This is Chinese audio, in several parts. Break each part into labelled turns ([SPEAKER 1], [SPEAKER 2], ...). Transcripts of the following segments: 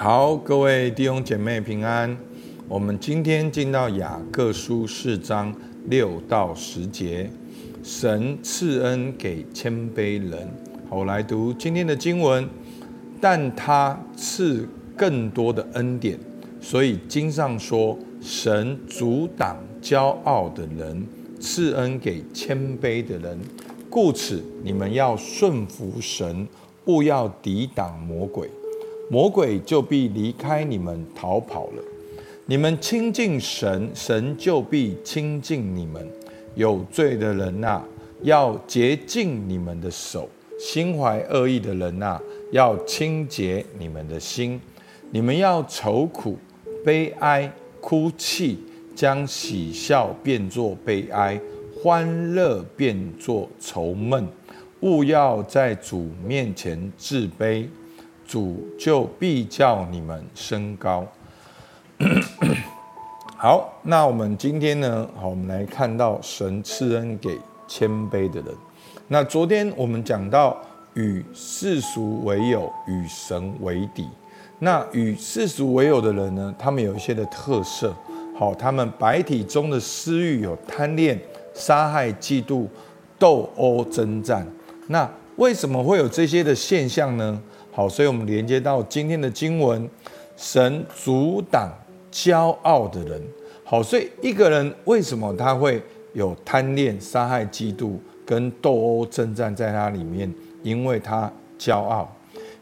[SPEAKER 1] 好，各位弟兄姐妹平安。我们今天进到雅各书四章六到十节，神赐恩给谦卑人。好，我来读今天的经文。但他赐更多的恩典，所以经上说，神阻挡骄傲的人，赐恩给谦卑的人。故此，你们要顺服神，务要抵挡魔鬼。魔鬼就必离开你们逃跑了。你们亲近神，神就必亲近你们。有罪的人呐、要洁净你们的手；心怀恶意的人呐、要清洁你们的心。你们要愁苦、悲哀、哭泣，将喜笑变作悲哀，欢乐变作愁闷。勿要在主面前自卑。主就必叫你们升高。好，那我们今天呢？好，我们来看到神赐恩给谦卑的人。那昨天我们讲到与世俗为友，与神为敌。那与世俗为友的人呢？他们有一些的特色。好，他们白体中的私欲有贪恋、杀害、嫉妒、斗殴、争战。那为什么会有这些的现象呢？好，所以我们连接到今天的经文，神阻挡骄傲的人。好，所以一个人为什么他会有贪恋、杀害、嫉妒跟斗殴、争战在他里面？因为他骄傲，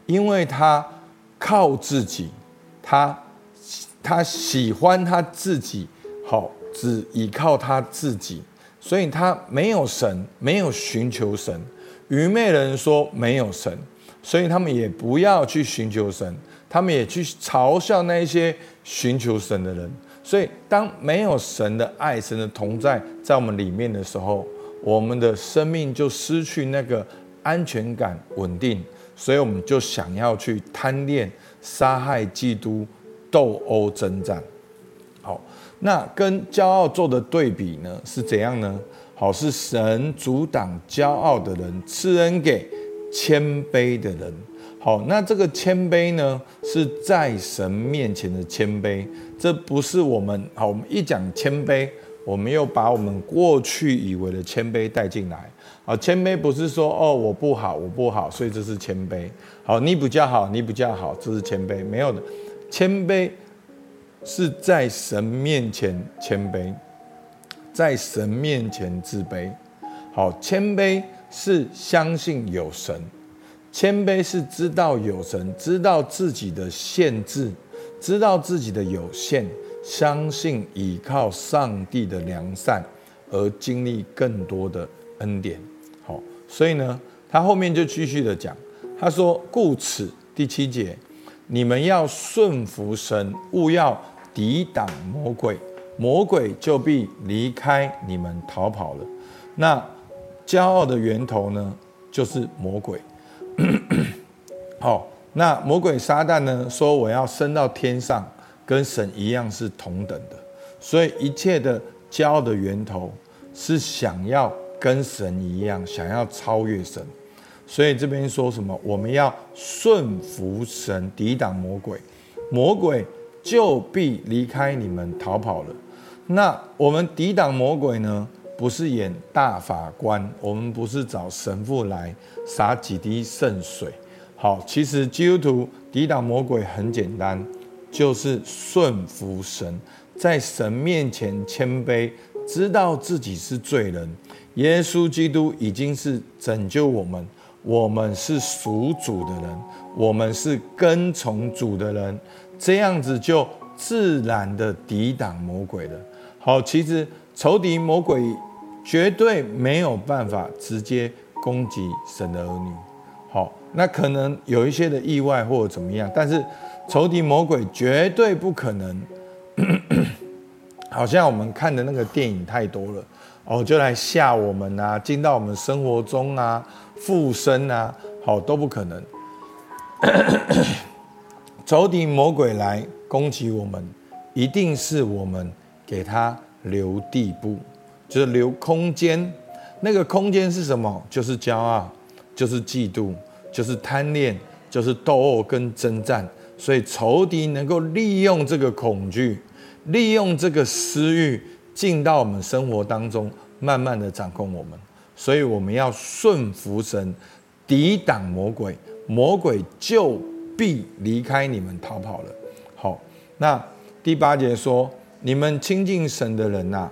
[SPEAKER 1] 因为他靠自己，他他喜欢他自己，好，只依靠他自己，所以他没有神，没有寻求神。愚昧人说没有神。所以他们也不要去寻求神，他们也去嘲笑那些寻求神的人。所以，当没有神的爱、神的同在在我们里面的时候，我们的生命就失去那个安全感、稳定。所以，我们就想要去贪恋、杀害、基督、斗殴、争战。好，那跟骄傲做的对比呢，是怎样呢？好，是神阻挡骄傲的人，赐恩给。谦卑的人，好，那这个谦卑呢，是在神面前的谦卑，这不是我们好。我们一讲谦卑，我们又把我们过去以为的谦卑带进来。好，谦卑不是说哦，我不好，我不好，所以这是谦卑。好，你比较好，你比较好，这是谦卑。没有的，谦卑是在神面前谦卑，在神面前自卑。好，谦卑。是相信有神，谦卑是知道有神，知道自己的限制，知道自己的有限，相信依靠上帝的良善，而经历更多的恩典。好，所以呢，他后面就继续的讲，他说：“故此，第七节，你们要顺服神，勿要抵挡魔鬼，魔鬼就必离开你们逃跑了。”那。骄傲的源头呢，就是魔鬼。好，那魔鬼撒旦呢，说我要升到天上，跟神一样是同等的。所以一切的骄傲的源头是想要跟神一样，想要超越神。所以这边说什么？我们要顺服神，抵挡魔鬼，魔鬼就必离开你们逃跑了。那我们抵挡魔鬼呢？不是演大法官，我们不是找神父来洒几滴圣水。好，其实基督徒抵挡魔鬼很简单，就是顺服神，在神面前谦卑，知道自己是罪人。耶稣基督已经是拯救我们，我们是属主的人，我们是跟从主的人，这样子就自然的抵挡魔鬼了。好，其实仇敌魔鬼。绝对没有办法直接攻击神的儿女，好，那可能有一些的意外或者怎么样，但是仇敌魔鬼绝对不可能，好像我们看的那个电影太多了，哦，就来吓我们啊，进到我们生活中啊，附身啊，好，都不可能。仇敌魔鬼来攻击我们，一定是我们给他留地步。就是留空间，那个空间是什么？就是骄傲，就是嫉妒，就是贪恋，就是斗殴跟争战。所以仇敌能够利用这个恐惧，利用这个私欲进到我们生活当中，慢慢的掌控我们。所以我们要顺服神，抵挡魔鬼，魔鬼就必离开你们逃跑了。好，那第八节说：你们亲近神的人呐、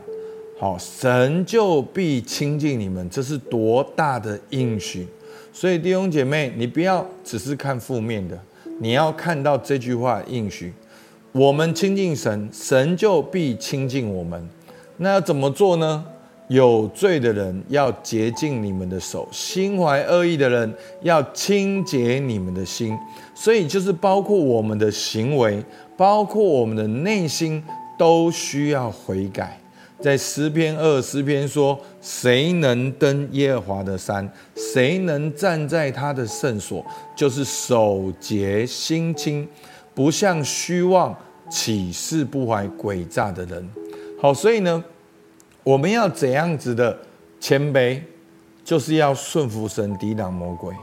[SPEAKER 1] 好，神就必亲近你们，这是多大的应许！所以弟兄姐妹，你不要只是看负面的，你要看到这句话应许。我们亲近神，神就必亲近我们。那要怎么做呢？有罪的人要洁净你们的手，心怀恶意的人要清洁你们的心。所以就是包括我们的行为，包括我们的内心，都需要悔改。在诗篇二诗篇说：“谁能登耶和华的山？谁能站在他的圣所？就是手洁心清，不向虚妄起誓不怀诡诈的人。”好，所以呢，我们要怎样子的谦卑，就是要顺服神，抵挡魔鬼。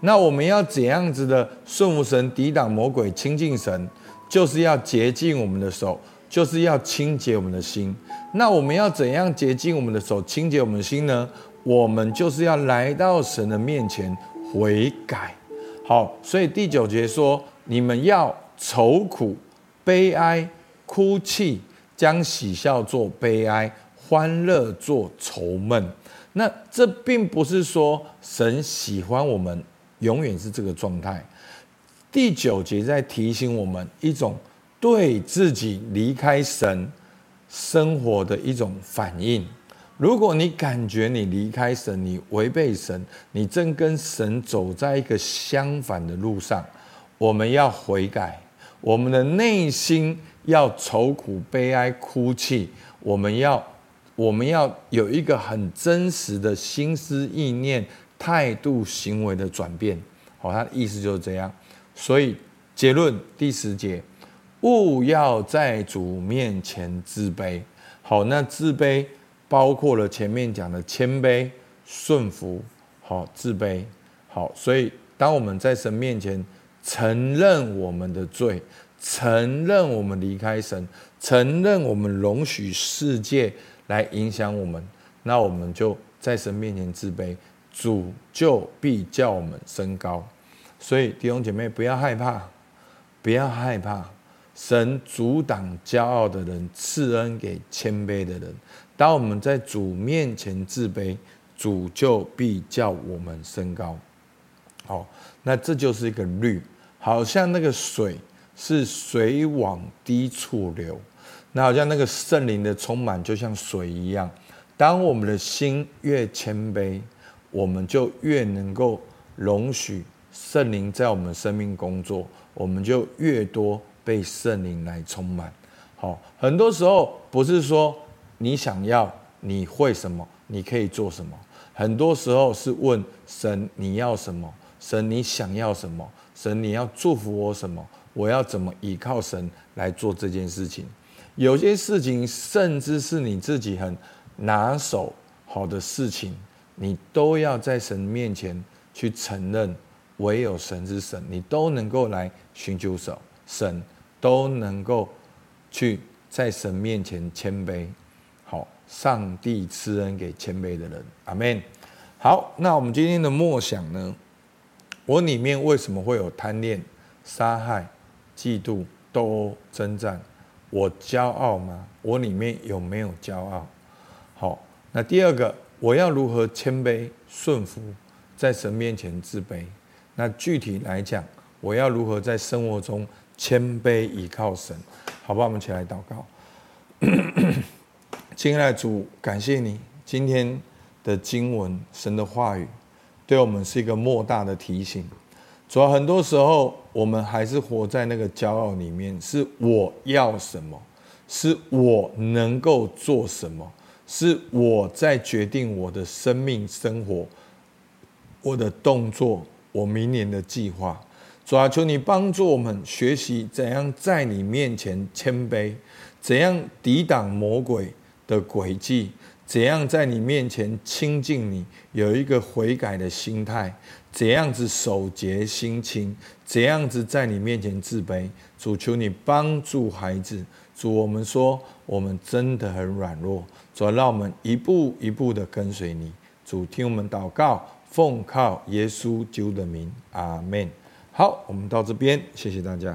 [SPEAKER 1] 那我们要怎样子的顺服神，抵挡魔鬼，亲近神，就是要洁净我们的手。就是要清洁我们的心。那我们要怎样洁净我们的手、清洁我们的心呢？我们就是要来到神的面前悔改。好，所以第九节说：你们要愁苦、悲哀、哭泣，将喜笑做悲哀，欢乐做愁闷。那这并不是说神喜欢我们永远是这个状态。第九节在提醒我们一种。对自己离开神生活的一种反应。如果你感觉你离开神，你违背神，你正跟神走在一个相反的路上，我们要悔改，我们的内心要愁苦、悲哀、哭泣，我们要我们要有一个很真实的心思意念、态度、行为的转变。好，他的意思就是这样。所以结论第十节。务要在主面前自卑，好，那自卑包括了前面讲的谦卑、顺服，好，自卑，好，所以当我们在神面前承认我们的罪，承认我们离开神，承认我们容许世界来影响我们，那我们就在神面前自卑，主就必叫我们升高。所以弟兄姐妹不要害怕，不要害怕。神阻挡骄傲的人，赐恩给谦卑的人。当我们在主面前自卑，主就必叫我们升高。好，那这就是一个律，好像那个水是水往低处流，那好像那个圣灵的充满，就像水一样。当我们的心越谦卑，我们就越能够容许圣灵在我们生命工作，我们就越多。被圣灵来充满，好，很多时候不是说你想要，你会什么，你可以做什么。很多时候是问神你要什么，神你想要什么，神你要祝福我什么，我要怎么依靠神来做这件事情。有些事情甚至是你自己很拿手好的事情，你都要在神面前去承认，唯有神是神，你都能够来寻求神神。都能够去在神面前谦卑，好，上帝赐恩给谦卑的人，阿门。好，那我们今天的默想呢？我里面为什么会有贪恋、杀害、嫉妒、斗殴、争战？我骄傲吗？我里面有没有骄傲？好，那第二个，我要如何谦卑顺服，在神面前自卑？那具体来讲，我要如何在生活中？谦卑倚靠神，好吧，我们一起来祷告。亲爱的主，感谢你今天的经文，神的话语，对我们是一个莫大的提醒。主要很多时候，我们还是活在那个骄傲里面，是我要什么，是我能够做什么，是我在决定我的生命、生活、我的动作、我明年的计划。主求你帮助我们学习怎样在你面前谦卑，怎样抵挡魔鬼的诡计，怎样在你面前亲近你，有一个悔改的心态，怎样子守节心清，怎样子在你面前自卑。主求你帮助孩子，主我们说我们真的很软弱，主让我们一步一步的跟随你。主听我们祷告，奉靠耶稣救的名，阿门。好我们到这边谢谢大家。